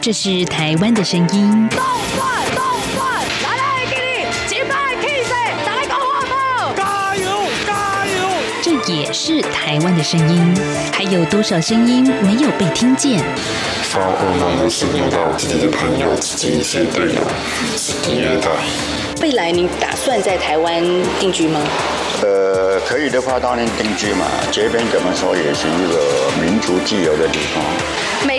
这是台湾的声音。动转动转，来来给你，击败 Kiss，打个话炮，加油加油！这也是台湾的声音。还有多少声音没有被听见？发噩梦的是遇到自己的朋友、自己一些队友、自己约在。未来你打算在台湾定居吗？呃，可以的话当然定居嘛。这边怎么说也是一个民族自由的地方。每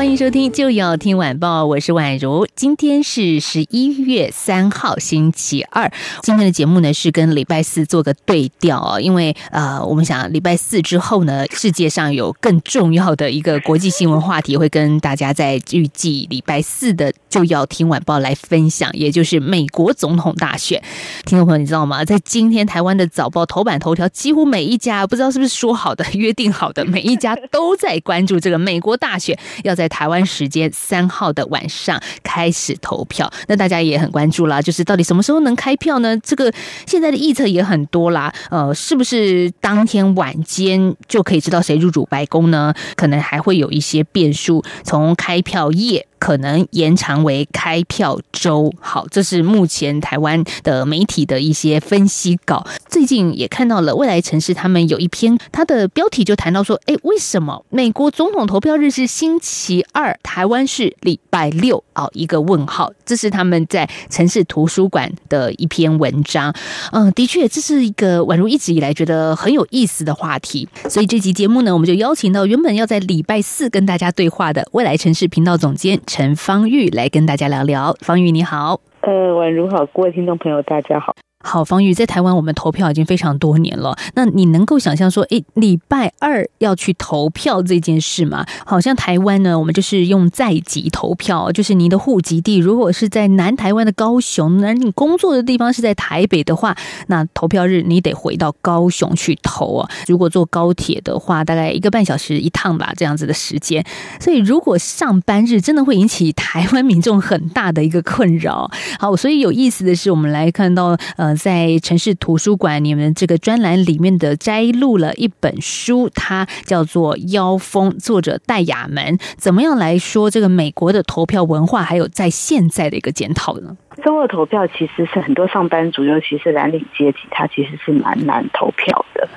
欢迎收听就要听晚报，我是宛如。今天是十一月三号，星期二。今天的节目呢是跟礼拜四做个对调哦，因为呃，我们想礼拜四之后呢，世界上有更重要的一个国际新闻话题会跟大家在预计礼拜四的就要听晚报来分享，也就是美国总统大选。听众朋友，你知道吗？在今天台湾的早报头版头条，几乎每一家不知道是不是说好的、约定好的，每一家都在关注这个美国大选要在。台湾时间三号的晚上开始投票，那大家也很关注啦，就是到底什么时候能开票呢？这个现在的预测也很多啦，呃，是不是当天晚间就可以知道谁入主白宫呢？可能还会有一些变数，从开票夜。可能延长为开票周，好，这是目前台湾的媒体的一些分析稿。最近也看到了未来城市，他们有一篇，它的标题就谈到说，哎，为什么美国总统投票日是星期二，台湾是礼拜六？哦，一个问号，这是他们在城市图书馆的一篇文章。嗯，的确，这是一个宛如一直以来觉得很有意思的话题。所以这集节目呢，我们就邀请到原本要在礼拜四跟大家对话的未来城市频道总监。陈方玉来跟大家聊聊，方玉你好，呃，宛如好，各位听众朋友大家好。好，方宇在台湾，我们投票已经非常多年了。那你能够想象说，诶，礼拜二要去投票这件事吗？好像台湾呢，我们就是用在籍投票，就是你的户籍地如果是在南台湾的高雄，那你工作的地方是在台北的话，那投票日你得回到高雄去投啊。如果坐高铁的话，大概一个半小时一趟吧，这样子的时间。所以如果上班日真的会引起台湾民众很大的一个困扰。好，所以有意思的是，我们来看到呃。在城市图书馆，你们这个专栏里面的摘录了一本书，它叫做《妖风》，作者戴雅门。怎么样来说这个美国的投票文化，还有在现在的一个检讨呢？周二投票其实是很多上班族，尤其是蓝领阶级，他其实是蛮难投票的，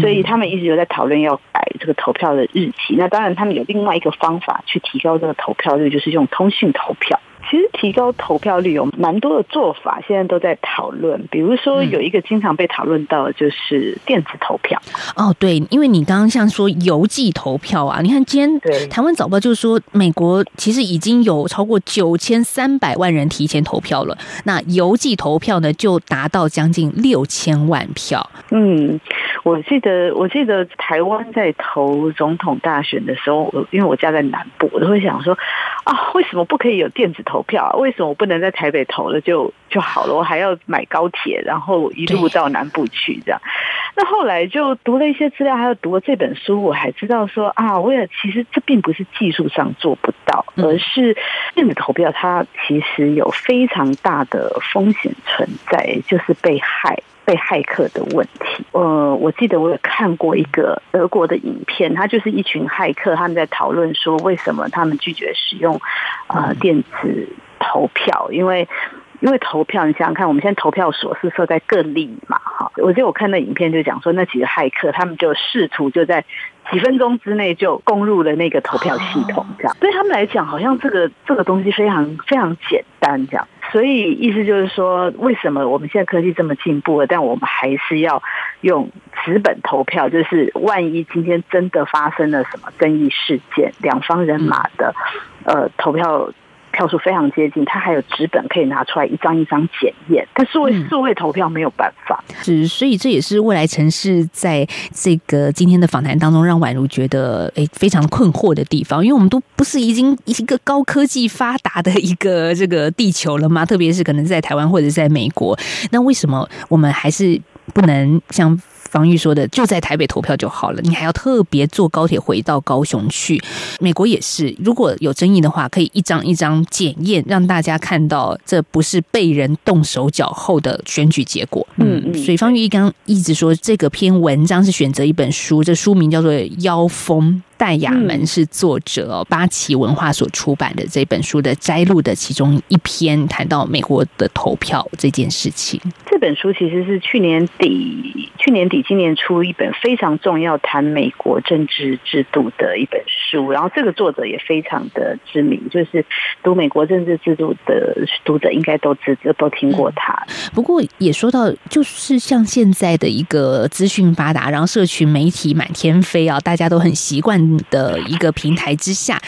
所以他们一直有在讨论要改这个投票的日期。那当然，他们有另外一个方法去提高这个投票率，就是用通讯投票。其实提高投票率有蛮多的做法，现在都在讨论。比如说，有一个经常被讨论到的就是电子投票。哦，对，因为你刚刚像说邮寄投票啊，你看今天台湾早报就是说，美国其实已经有超过九千三百万人提前投票了，那邮寄投票呢就达到将近六千万票。嗯，我记得我记得台湾在投总统大选的时候，我因为我家在南部，我都会想说啊，为什么不可以有电子投？投票啊？为什么我不能在台北投了就就好了？我还要买高铁，然后一路到南部去这样。那后来就读了一些资料，还有读了这本书，我还知道说啊，为了其实这并不是技术上做不到，而是电子投票它其实有非常大的风险存在，就是被害。被骇客的问题，呃，我记得我有看过一个德国的影片，他就是一群骇客，他们在讨论说为什么他们拒绝使用呃电子投票，因为因为投票，你想想看，我们现在投票所是设在各地嘛，哈，我记得我看那影片就讲说，那几个骇客他们就试图就在几分钟之内就攻入了那个投票系统，这样对他们来讲，好像这个这个东西非常非常简单，这样。所以意思就是说，为什么我们现在科技这么进步了，但我们还是要用纸本投票？就是万一今天真的发生了什么争议事件，两方人马的呃投票。票数非常接近，它还有纸本可以拿出来一张一张检验。但是为数位投票没有办法，是所以这也是未来城市在这个今天的访谈当中让宛如觉得诶非常困惑的地方，因为我们都不是已经一个高科技发达的一个这个地球了吗？特别是可能在台湾或者在美国，那为什么我们还是不能像？方玉说的，就在台北投票就好了，你还要特别坐高铁回到高雄去。美国也是，如果有争议的话，可以一张一张检验，让大家看到这不是被人动手脚后的选举结果。嗯嗯水方玉一刚一直说这个篇文章是选择一本书，这书名叫做《妖风》。戴雅门是作者哦，八旗文化所出版的这本书的摘录的其中一篇，谈到美国的投票这件事情。这本书其实是去年底、去年底、今年初一本非常重要谈美国政治制度的一本书。然后这个作者也非常的知名，就是读美国政治制度的读者应该都知都听过他。不过也说到，就是像现在的一个资讯发达，然后社群媒体满天飞啊，大家都很习惯的一个平台之下。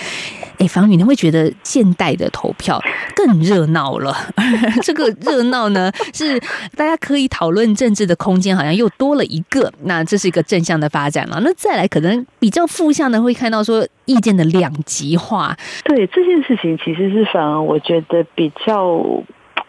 哎，房宇，你会觉得现代的投票更热闹了？这个热闹呢，是大家可以讨论政治的空间，好像又多了一个。那这是一个正向的发展了。那再来，可能比较负向的，会看到说意见的两极化。对这件事情，其实是反而我觉得比较。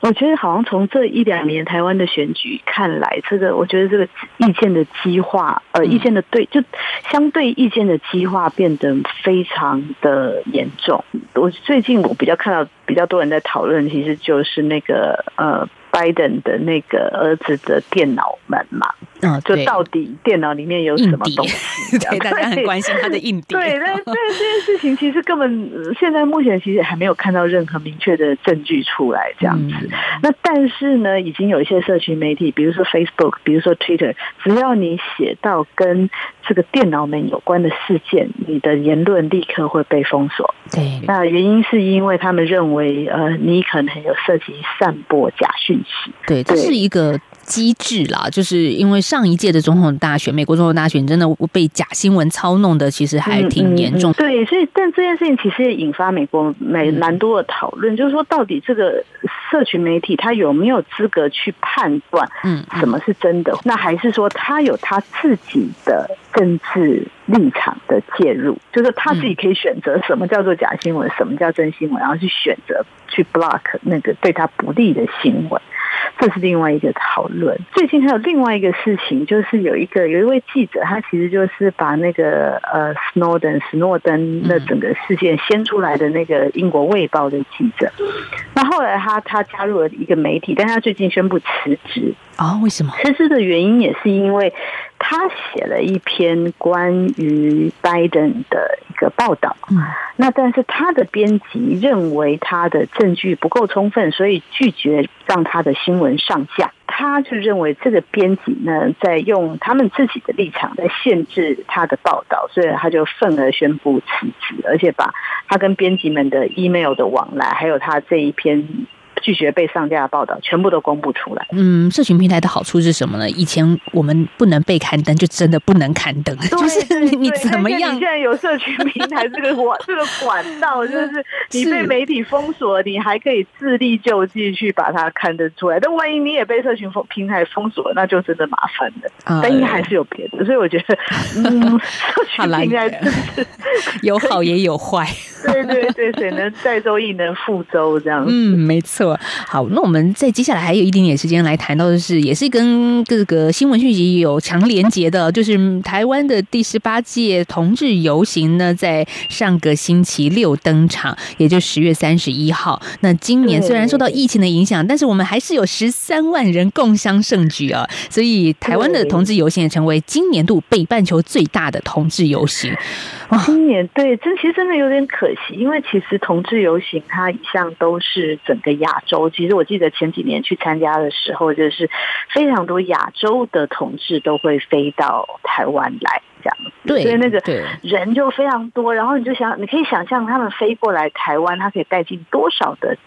我觉得好像从这一两年台湾的选举看来，这个我觉得这个意见的激化，呃，意见的对，就相对意见的激化变得非常的严重。我最近我比较看到比较多人在讨论，其实就是那个呃。拜登的那个儿子的电脑门嘛，嗯，就到底电脑里面有什么东西？对，大家很关心他的硬碟。对，但 对这件事情，其实根本现在目前其实还没有看到任何明确的证据出来这样子。那但是呢，已经有一些社群媒体，比如说 Facebook，比如说 Twitter，只要你写到跟这个电脑门有关的事件，你的言论立刻会被封锁。对，那原因是因为他们认为，呃，你可能有涉及散播假讯息。对，这是一个机制啦，就是因为上一届的总统大选，美国总统大选真的被假新闻操弄的，其实还挺严重。对，所以但这件事情其实也引发美国美蛮多的讨论，就是说到底这个社群媒体它有没有资格去判断，嗯，什么是真的？那还是说他有他自己的政治立场的介入，就是他自己可以选择什么叫做假新闻，什么叫真新闻，然后去选择去 block 那个对他不利的新闻。这是另外一个讨论。最近还有另外一个事情，就是有一个有一位记者，他其实就是把那个呃斯诺登斯诺登那整个事件掀出来的那个英国卫报的记者。那后来他他加入了一个媒体，但他最近宣布辞职。啊？为什么？辞职的原因也是因为他写了一篇关于拜登的一个报道。嗯，那但是他的编辑认为他的证据不够充分，所以拒绝让他的新闻上架。他就认为这个编辑呢，在用他们自己的立场在限制他的报道，所以他就愤而宣布辞职，而且把他跟编辑们的 email 的往来，还有他这一篇。拒绝被上架的报道，全部都公布出来。嗯，社群平台的好处是什么呢？以前我们不能被刊登，就真的不能刊登，就是你怎么样？现在有社群平台这个管这个管道，就是 你被媒体封锁，你还可以自力救济去把它刊登出来。但万一你也被社群封平台封锁，那就真的麻烦了。但应该还是有别的，所以我觉得，嗯，社群平台真是有好也有坏。对对对，谁能载舟亦能覆舟这样。嗯，没错。好，那我们在接下来还有一点点时间来谈到的是，也是跟各个新闻讯息有强连结的，就是台湾的第十八届同志游行呢，在上个星期六登场，也就十月三十一号。那今年虽然受到疫情的影响，但是我们还是有十三万人共襄盛举啊，所以台湾的同志游行也成为今年度北半球最大的同志游行。今年对，真其实真的有点可惜，因为其实同志游行它一向都是整个亚洲。其实我记得前几年去参加的时候，就是非常多亚洲的同志都会飞到台湾来这样子，对，所以那个人就非常多。然后你就想，你可以想象他们飞过来台湾，他可以带进多少的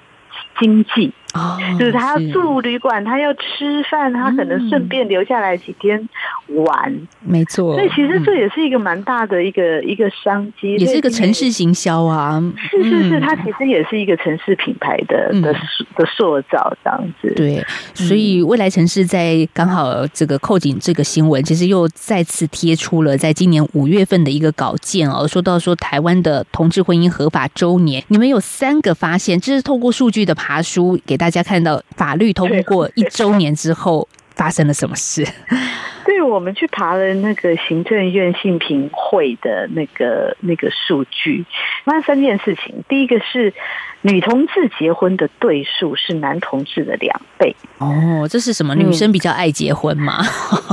经济。哦，就是他要住旅馆，他要吃饭，他可能顺便留下来几天玩，没错。所以其实这也是一个蛮大的一个一个商机，也是一个城市行销啊。是是是，它其实也是一个城市品牌的的的塑造这样子。对，所以未来城市在刚好这个扣紧这个新闻，其实又再次贴出了在今年五月份的一个稿件哦，说到说台湾的同志婚姻合法周年，你们有三个发现，这是透过数据的爬书给。大家看到法律通过一周年之后发生了什么事？对，我们去爬了那个行政院性平会的那个那个数据，发现三件事情。第一个是女同志结婚的对数是男同志的两倍。哦，这是什么？女生比较爱结婚吗？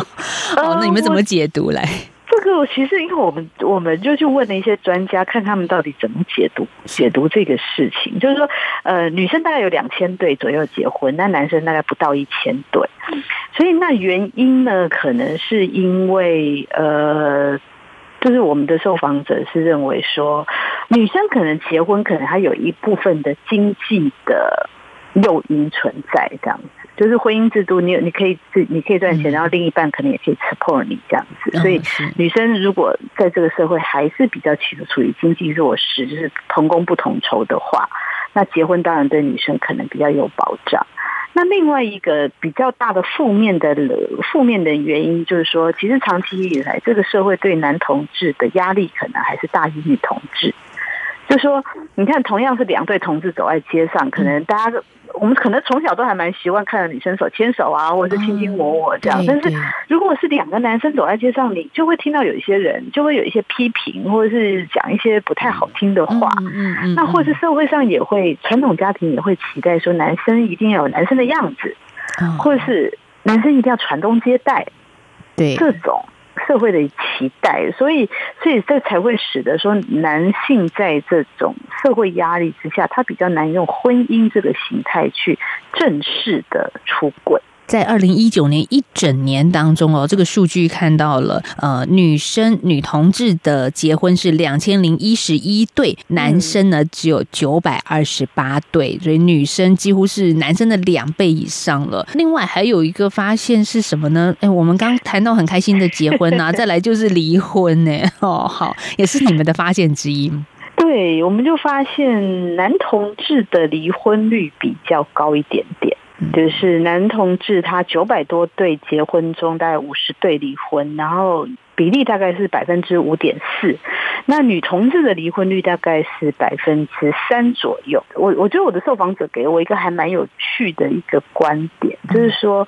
哦，那你们怎么解读来？这个其实，因为我们我们就去问了一些专家，看他们到底怎么解读解读这个事情。就是说，呃，女生大概有两千对左右结婚，那男生大概不到一千对。所以那原因呢，可能是因为呃，就是我们的受访者是认为说，女生可能结婚，可能还有一部分的经济的诱因存在，这样子。就是婚姻制度，你你可以自你可以赚钱，然后另一半可能也可以 support 你这样子。所以女生如果在这个社会还是比较处处于经济弱势，就是同工不同酬的话，那结婚当然对女生可能比较有保障。那另外一个比较大的负面的负面的原因，就是说，其实长期以来，这个社会对男同志的压力可能还是大于女同志。就说，你看，同样是两对同志走在街上，可能大家我们可能从小都还蛮习惯看到女生手牵手啊，或者是亲亲我我这样。但是如果是两个男生走在街上，你就会听到有一些人就会有一些批评，或者是讲一些不太好听的话。嗯嗯。那或者社会上也会传统家庭也会期待说，男生一定要有男生的样子，或者是男生一定要传宗接代。对这种。社会的期待，所以，所以这才会使得说，男性在这种社会压力之下，他比较难用婚姻这个形态去正式的出轨。在二零一九年一整年当中哦，这个数据看到了，呃，女生女同志的结婚是两千零一十一对，男生呢只有九百二十八对，所以女生几乎是男生的两倍以上了。另外还有一个发现是什么呢？哎，我们刚谈到很开心的结婚呐，再来就是离婚呢。哦，好，也是你们的发现之一。对，我们就发现男同志的离婚率比较高一点点。就是男同志，他九百多对结婚中，大概五十对离婚，然后比例大概是百分之五点四。那女同志的离婚率大概是百分之三左右。我我觉得我的受访者给我一个还蛮有趣的一个观点，就是说。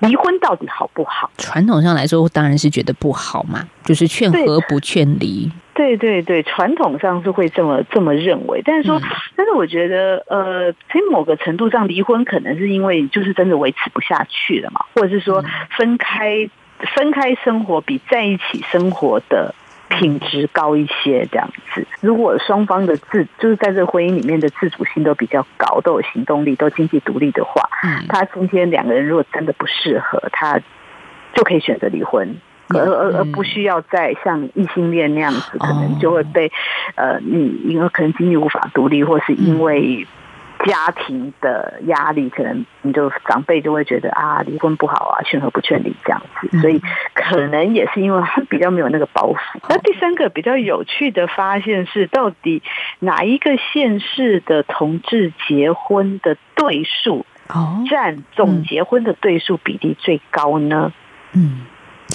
离婚到底好不好？传统上来说，当然是觉得不好嘛，就是劝和不劝离。对对对，传统上是会这么这么认为。但是说，但是我觉得，呃，从某个程度上，离婚可能是因为就是真的维持不下去了嘛，或者是说分开分开生活比在一起生活的。品质高一些这样子，如果双方的自就是在这婚姻里面的自主性都比较高，都有行动力，都经济独立的话，嗯，他今天两个人如果真的不适合，他就可以选择离婚，而而而不需要再像异性恋那样子，可能就会被呃，你因为可能经济无法独立，或是因为。家庭的压力，可能你就长辈就会觉得啊，离婚不好啊，劝和不劝离这样子，所以可能也是因为他比较没有那个包袱。那第三个比较有趣的发现是，到底哪一个县市的同志结婚的对数占总结婚的对数比例最高呢？嗯。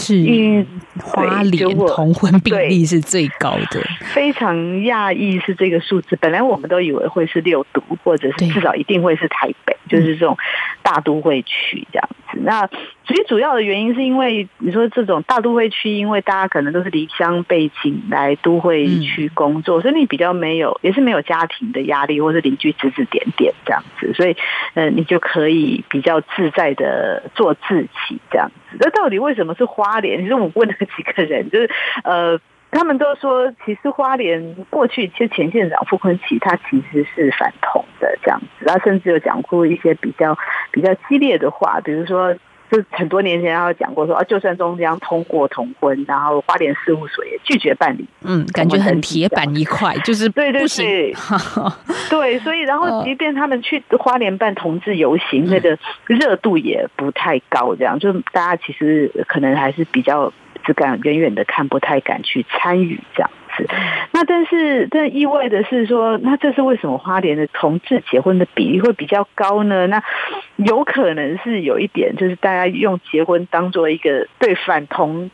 是因为花莲同婚比例是最高的，非常讶异是这个数字。本来我们都以为会是六都，或者是至少一定会是台北，就是这种大都会区这样子。那最主要的原因是因为你说这种大都会区，因为大家可能都是离乡背景来都会区工作，所以你比较没有，也是没有家庭的压力，或是邻居指指点点这样子，所以呃，你就可以比较自在的做自己这样子。那到底为什么是花莲？其实我问了几个人，就是呃，他们都说，其实花莲过去其实前县长傅昆奇他其实是反同的这样子，他甚至有讲过一些比较比较激烈的话，比如说。就很多年前他讲过说啊，就算中央通过同婚，然后花莲事务所也拒绝办理。嗯，感觉很铁板一块，就是对对对，对，所以然后即便他们去花莲办同志游行，那个热度也不太高，这样就大家其实可能还是比较只敢远远的看，不太敢去参与这样。那但是这意味的是说，那这是为什么花莲的同志结婚的比例会比较高呢？那有可能是有一点，就是大家用结婚当做一个对反同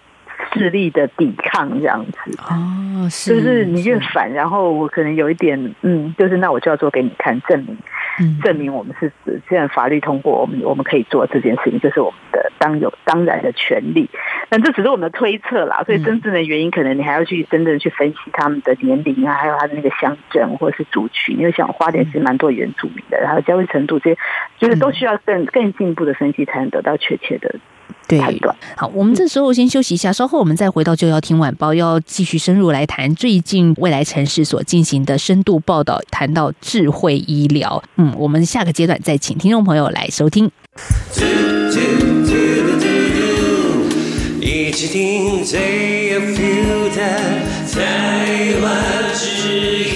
势力的抵抗这样子哦，就是你越反，然后我可能有一点嗯，就是那我就要做给你看，证明嗯证明我们是现在法律通过，我们我们可以做这件事情，这是我们的当有当然的权利。但这只是我们的推测啦，所以真正的原因，可能你还要去真正去分析他们的年龄啊，还有他的那个乡镇或者是族群，因为像花莲是蛮多原住民的，然后教育程度这些，就是都需要更更进一步的分析，才能得到确切的对判断。好，我们这时候先休息一下，稍后我们再回到就要听晚报，要继续深入来谈最近未来城市所进行的深度报道，谈到智慧医疗。嗯，我们下个阶段再请听众朋友来收听。一起听最有 feel 的台湾之音。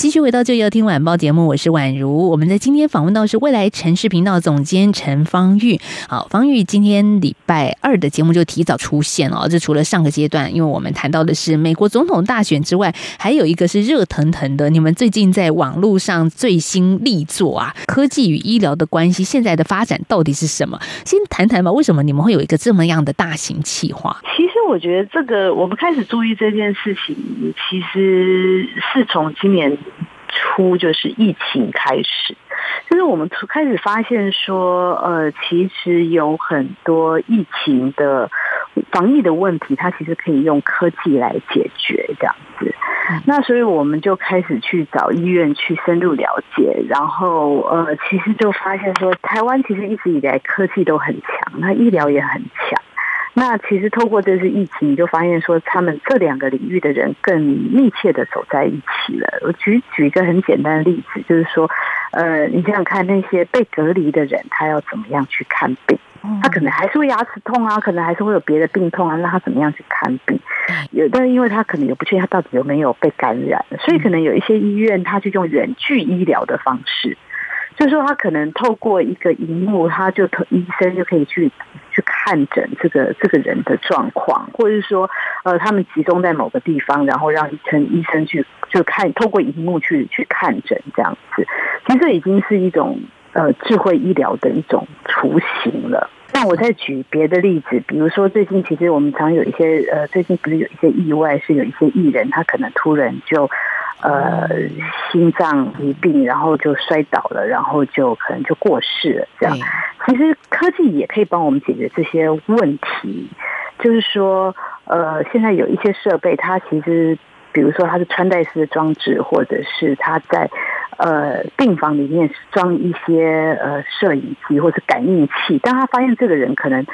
继续回到就要听晚报节目，我是宛如。我们在今天访问到是未来城市频道总监陈芳玉。好，方玉今天礼拜二的节目就提早出现了。这除了上个阶段，因为我们谈到的是美国总统大选之外，还有一个是热腾腾的。你们最近在网络上最新力作啊，科技与医疗的关系，现在的发展到底是什么？先谈谈吧，为什么你们会有一个这么样的大型企划？其实我觉得这个，我们开始注意这件事情，其实是从今年初，就是疫情开始，就是我们从开始发现说，呃，其实有很多疫情的防疫的问题，它其实可以用科技来解决，这样子。那所以我们就开始去找医院去深入了解，然后呃，其实就发现说，台湾其实一直以来科技都很强，那医疗也很强。那其实透过这次疫情，你就发现说，他们这两个领域的人更密切的走在一起了。我举举一个很简单的例子，就是说，呃，你想想看，那些被隔离的人，他要怎么样去看病？他可能还是会牙齿痛啊，可能还是会有别的病痛啊，那他怎么样去看病？有，但是因为他可能也不确定他到底有没有被感染，所以可能有一些医院他就用远距医疗的方式。就是说，他可能透过一个荧幕，他就医生就可以去去看诊这个这个人的状况，或者是说，呃，他们集中在某个地方，然后让医生医生去就看透过荧幕去去看诊这样子。其实已经是一种呃智慧医疗的一种雏形了。那我再举别的例子，比如说最近其实我们常有一些呃，最近不是有一些意外，是有一些艺人他可能突然就。呃，心脏疾病，然后就摔倒了，然后就可能就过世了。这样，其实科技也可以帮我们解决这些问题。就是说，呃，现在有一些设备，它其实，比如说它是穿戴式的装置，或者是它在呃病房里面装一些呃摄影机或者感应器。当他发现这个人可能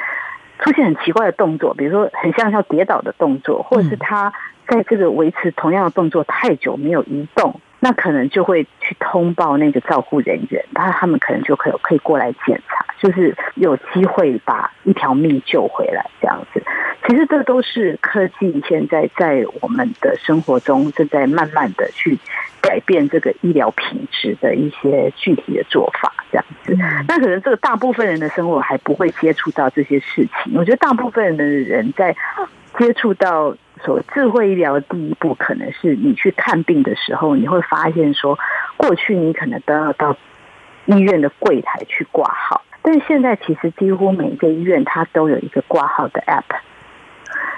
出现很奇怪的动作，比如说很像要跌倒的动作，或者是他。在这个维持同样的动作太久没有移动，那可能就会去通报那个照护人员，他他们可能就可以可以过来检查，就是有机会把一条命救回来这样子。其实这都是科技现在在我们的生活中正在慢慢的去改变这个医疗品质的一些具体的做法这样子。那可能这个大部分人的生活还不会接触到这些事情。我觉得大部分人的人在接触到。所谓智慧医疗的第一步，可能是你去看病的时候，你会发现说，过去你可能都要到医院的柜台去挂号，但现在其实几乎每一个医院它都有一个挂号的 app，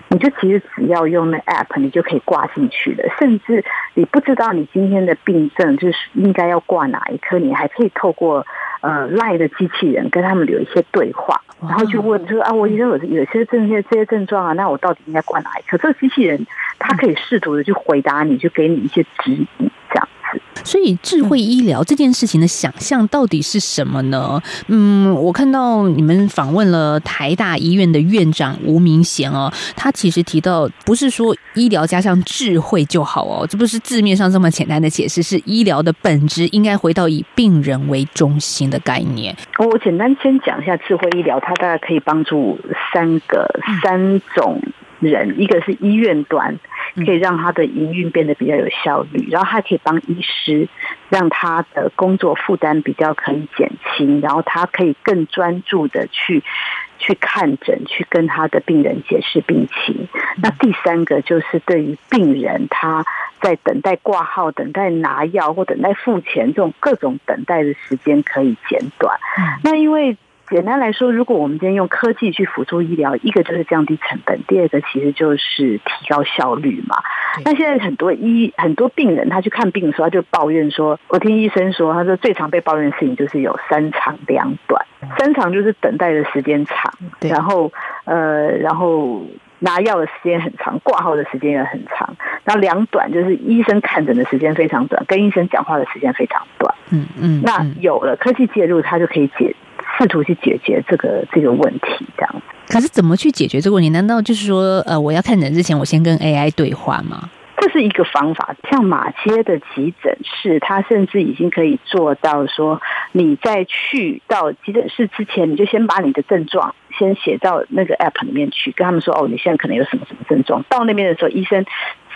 你就其实只要用那 app，你就可以挂进去了。甚至你不知道你今天的病症就是应该要挂哪一科，你还可以透过。呃，赖的机器人跟他们有一些对话，然后就问说啊，我医生有有些这些这些症状啊，那我到底应该挂哪一科？这个机器人它可以试图的去回答你，就给你一些指引。所以，智慧医疗这件事情的想象到底是什么呢？嗯，我看到你们访问了台大医院的院长吴明贤哦，他其实提到，不是说医疗加上智慧就好哦，这不是字面上这么简单的解释，是医疗的本质应该回到以病人为中心的概念。我简单先讲一下智慧医疗，它大概可以帮助三个三种。人，一个是医院端，可以让他的营运变得比较有效率，然后还可以帮医师，让他的工作负担比较可以减轻，然后他可以更专注的去去看诊，去跟他的病人解释病情。那第三个就是对于病人，他在等待挂号、等待拿药或等待付钱这种各种等待的时间可以减短。那因为简单来说，如果我们今天用科技去辅助医疗，一个就是降低成本，第二个其实就是提高效率嘛。那现在很多医很多病人，他去看病的时候，他就抱怨说，我听医生说，他说最常被抱怨的事情就是有三长两短，三长就是等待的时间长，然后呃，然后拿药的时间很长，挂号的时间也很长，然后两短就是医生看诊的时间非常短，跟医生讲话的时间非常短。嗯嗯，那嗯有了科技介入，它就可以解试图去解决这个这个问题，这样。可是怎么去解决这个问题？难道就是说，呃，我要看诊之前，我先跟 AI 对话吗？这是一个方法，像马街的急诊室，它甚至已经可以做到说，你在去到急诊室之前，你就先把你的症状先写到那个 app 里面去，跟他们说，哦，你现在可能有什么什么症状。到那边的时候，医生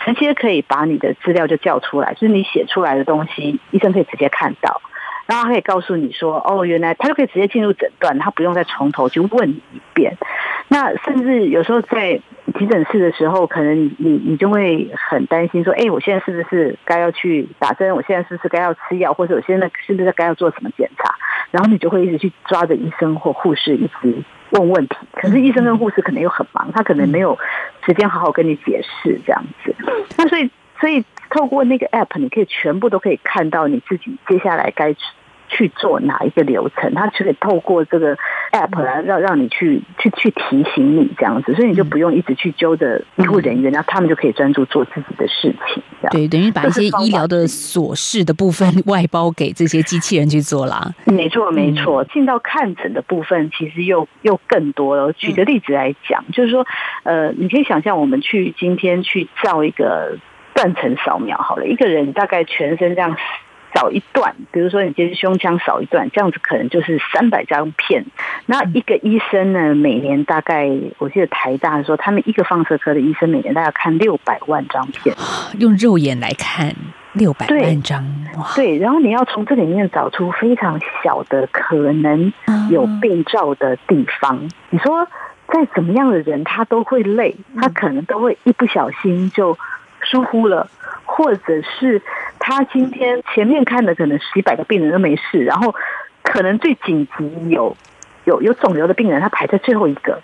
直接可以把你的资料就叫出来，就是你写出来的东西，医生可以直接看到。然后他可以告诉你说，哦，原来他就可以直接进入诊断，他不用再从头去问你一遍。那甚至有时候在急诊室的时候，可能你你你就会很担心说，哎，我现在是不是该要去打针？我现在是不是该要吃药？或者我现在是不是该要做什么检查？然后你就会一直去抓着医生或护士一直问问题。可是医生跟护士可能又很忙，他可能没有时间好好跟你解释这样子。那所以所以透过那个 app，你可以全部都可以看到你自己接下来该去做哪一个流程，它就可以透过这个 app 来让让你去去去提醒你这样子，所以你就不用一直去揪着医护人员，然后他们就可以专注做自己的事情。这样对，等于把一些医疗的琐事的部分外包给这些机器人去做啦。没错，没错。进到看诊的部分，其实又又更多了。举个例子来讲，就是说，呃，你可以想象，我们去今天去照一个断层扫描，好了，一个人大概全身这样扫一段，比如说你今天胸腔扫一段，这样子可能就是三百张片。那一个医生呢，每年大概我记得台大说，他们一个放射科的医生每年大概看六百万张片。用肉眼来看，六百对万张，哇，对，然后你要从这里面找出非常小的可能有病灶的地方。你说再怎么样的人，他都会累，他可能都会一不小心就疏忽了，或者是他今天前面看的可能几百个病人都没事，然后可能最紧急有有有肿瘤的病人，他排在最后一个。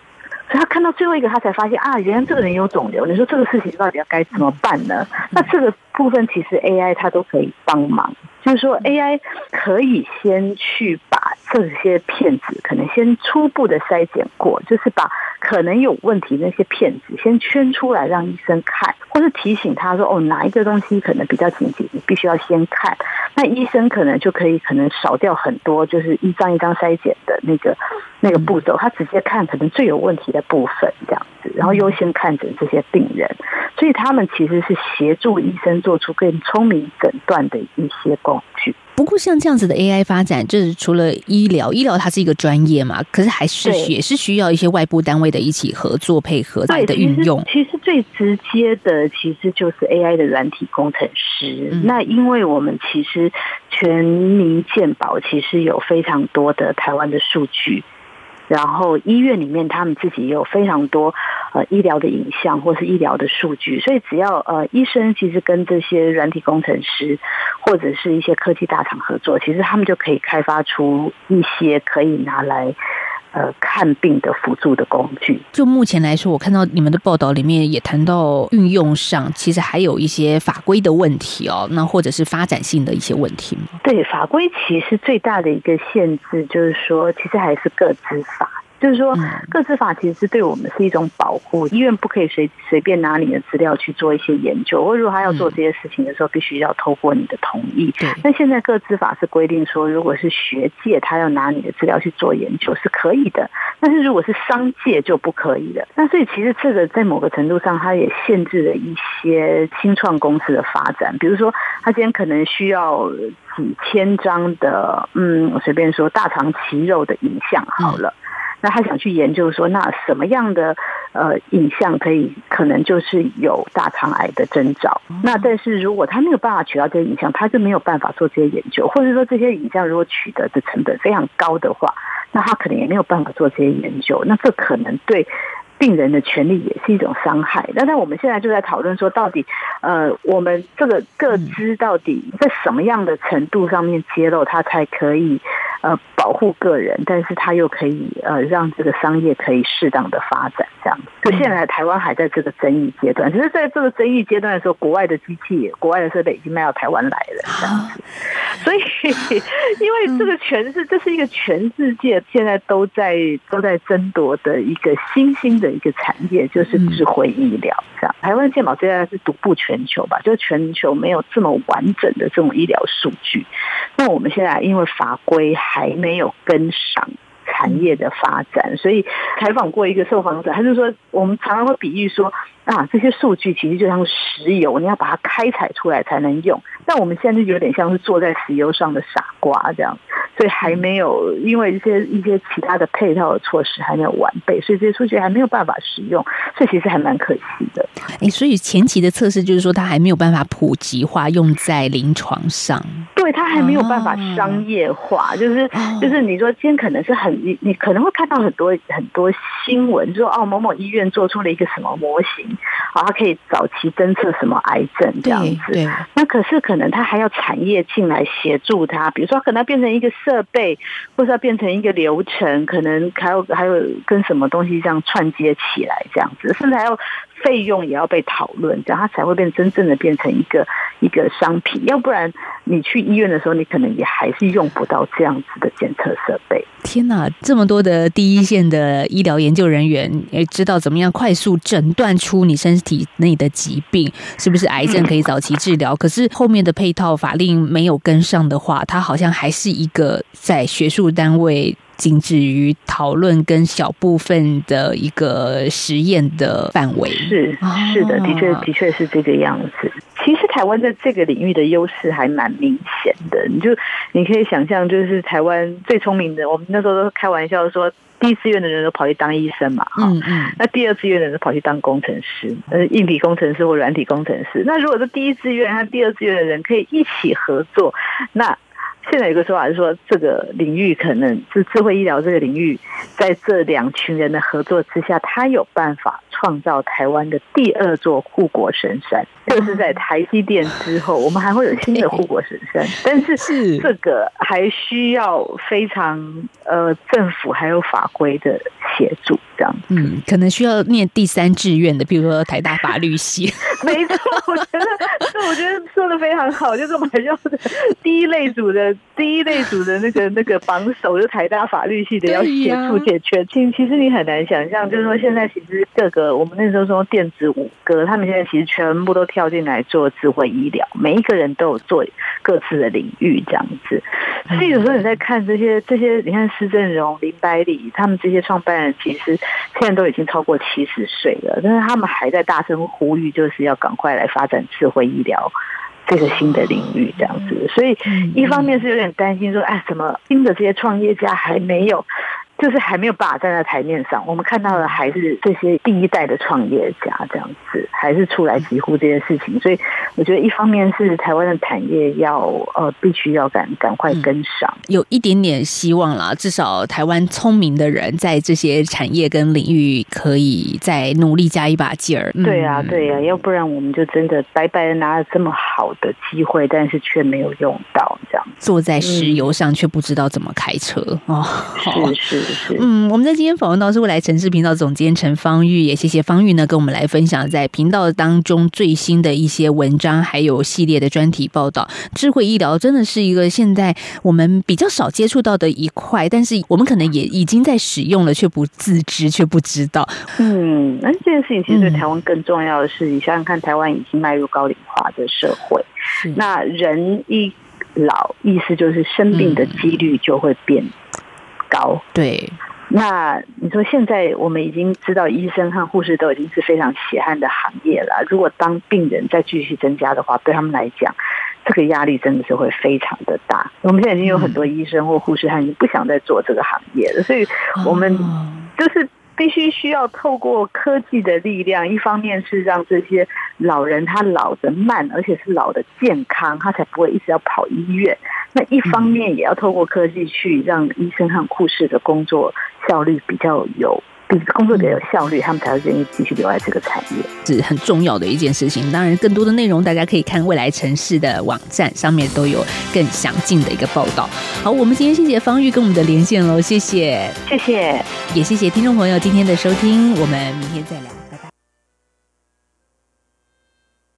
所以他看到最后一个，他才发现啊，原来这个人有肿瘤。你说这个事情到底要该怎么办呢？那这个部分其实 AI 它都可以帮忙，就是说 AI 可以先去把这些片子可能先初步的筛检过，就是把可能有问题那些片子先圈出来让医生看，或是提醒他说哦哪一个东西可能比较紧急，你必须要先看。那医生可能就可以可能少掉很多，就是一张一张筛检的那个那个步骤，他直接看可能最有问题的部分这样子，然后优先看诊这些病人，所以他们其实是协助医生做出更聪明诊断的一些工具。不过像这样子的 AI 发展，就是除了医疗，医疗它是一个专业嘛，可是还是也是需要一些外部单位的一起合作配合来的运用。其实最直接的其实就是 AI 的软体工程师。嗯那因为我们其实全民健保其实有非常多的台湾的数据。然后医院里面他们自己也有非常多呃医疗的影像或是医疗的数据，所以只要呃医生其实跟这些软体工程师或者是一些科技大厂合作，其实他们就可以开发出一些可以拿来呃看病的辅助的工具。就目前来说，我看到你们的报道里面也谈到运用上，其实还有一些法规的问题哦，那或者是发展性的一些问题吗？对法规其实最大的一个限制就是说，其实还是个资法。就是说嗯，个资法其实是对我们是一种保护，医院不可以随随便拿你的资料去做一些研究，或者如果他要做这些事情的时候，必须要透过你的同意。对那现在个资法是规定说，如果是学界他要拿你的资料去做研究是可以的，但是如果是商界就不可以了。那所以其实这个在某个程度上，它也限制了一些新创公司的发展。比如说，他今天可能需要几千张的，嗯，我随便说大肠息肉的影像好了。那他想去研究说，那什么样的呃影像可以可能就是有大肠癌的征兆？那但是如果他没有办法取到这些影像，他就没有办法做这些研究，或者说这些影像如果取得的成本非常高的话，那他可能也没有办法做这些研究。那这可能对病人的权利也是一种伤害。那但我们现在就在讨论说，到底呃，我们这个各资到底在什么样的程度上面揭露，它才可以呃保护个人，但是它又可以呃让这个商业可以适当的发展，这样。就现在台湾还在这个争议阶段，只是在这个争议阶段的时候，国外的机器、国外的设备已经卖到台湾来了，这样子。所以，因为这个全是这是一个全世界现在都在都在争夺的一个新兴的一个产业，就是智慧医疗。这样，台湾健保现在是独步全球吧？就是全球没有这么完整的这种医疗数据。那我们现在因为法规还没有跟上。产业的发展，所以采访过一个受访者，他就说，我们常常会比喻说，啊，这些数据其实就像石油，你要把它开采出来才能用。但我们现在就有点像是坐在石油上的傻瓜这样，所以还没有因为一些一些其他的配套的措施还没有完备，所以这些数据还没有办法使用，这其实还蛮可惜的。哎，所以前期的测试就是说，它还没有办法普及化，用在临床上。对，它还没有办法商业化，就是就是你说今天可能是很你你可能会看到很多很多新闻，说哦某某医院做出了一个什么模型，啊，它可以早期侦测什么癌症这样子。那可是可能它还要产业进来协助它，比如说可能变成一个设备，或是要变成一个流程，可能还有还有跟什么东西这样串接起来这样子，甚至还要。费用也要被讨论，这样它才会变真正的变成一个一个商品。要不然你去医院的时候，你可能也还是用不到这样子的检测设备。天哪，这么多的第一线的医疗研究人员，也知道怎么样快速诊断出你身体内的疾病是不是癌症，可以早期治疗。可是后面的配套法令没有跟上的话，它好像还是一个在学术单位。仅止于讨论跟小部分的一个实验的范围，是是的，的确的确是这个样子。其实台湾在这个领域的优势还蛮明显的，你就你可以想象，就是台湾最聪明的，我们那时候都开玩笑说，第一志愿的人都跑去当医生嘛，哈，那第二志愿的人跑去当工程师，呃，硬体工程师或软体工程师。那如果是第一志愿和第二志愿的人可以一起合作，那现在有个说法是说，这个领域可能是智慧医疗这个领域，在这两群人的合作之下，他有办法创造台湾的第二座护国神山。就是在台积电之后，我们还会有新的护国神山，但是这个还需要非常呃政府还有法规的协助，这样嗯，可能需要念第三志愿的，比如说台大法律系。没错，我觉得，我觉得说的非常好，就是我们要的第一类组的第一类组的那个那个榜首，就台大法律系的要协助解决。其其实你很难想象，就是说现在其实各个我们那时候说电子五哥，他们现在其实全部都跳。跳进来做智慧医疗，每一个人都有做各自的领域这样子。所以有时候你在看这些这些，你看施正荣、林百里他们这些创办人，其实现在都已经超过七十岁了，但是他们还在大声呼吁，就是要赶快来发展智慧医疗这个新的领域这样子。所以一方面是有点担心说，哎，怎么新的这些创业家还没有？就是还没有办法站在台面上，我们看到的还是这些第一代的创业家这样子，还是出来疾呼这些事情。所以我觉得一方面是台湾的产业要呃必须要赶赶快跟上，有一点点希望啦。至少台湾聪明的人在这些产业跟领域可以再努力加一把劲儿。对啊，对啊，要不然我们就真的白白的拿了这么好的机会，但是却没有用到，这样坐在石油上却不知道怎么开车哦。是是。嗯，我们在今天访问到是未来城市频道总监陈方玉，也谢谢方玉呢，跟我们来分享在频道当中最新的一些文章，还有系列的专题报道。智慧医疗真的是一个现在我们比较少接触到的一块，但是我们可能也已经在使用了，却不自知，却不知道。嗯，那这件事情其实对台湾更重要的是，你想想看，台湾已经迈入高龄化的社会，那人一老，意思就是生病的几率就会变。高对，那你说现在我们已经知道，医生和护士都已经是非常血汗的行业了。如果当病人再继续增加的话，对他们来讲，这个压力真的是会非常的大。我们现在已经有很多医生或护士，他已经不想再做这个行业了。所以，我们就是必须需要透过科技的力量，一方面是让这些老人他老的慢，而且是老的健康，他才不会一直要跑医院。那一方面也要透过科技去让医生和护士的工作效率比较有比工作比较有效率，他们才会愿意继续留在这个产业。是很重要的一件事情。当然，更多的内容大家可以看未来城市的网站上面都有更详尽的一个报道。好，我们今天谢谢方玉跟我们的连线喽，谢谢，谢谢。也谢谢听众朋友今天的收听，我们明天再聊。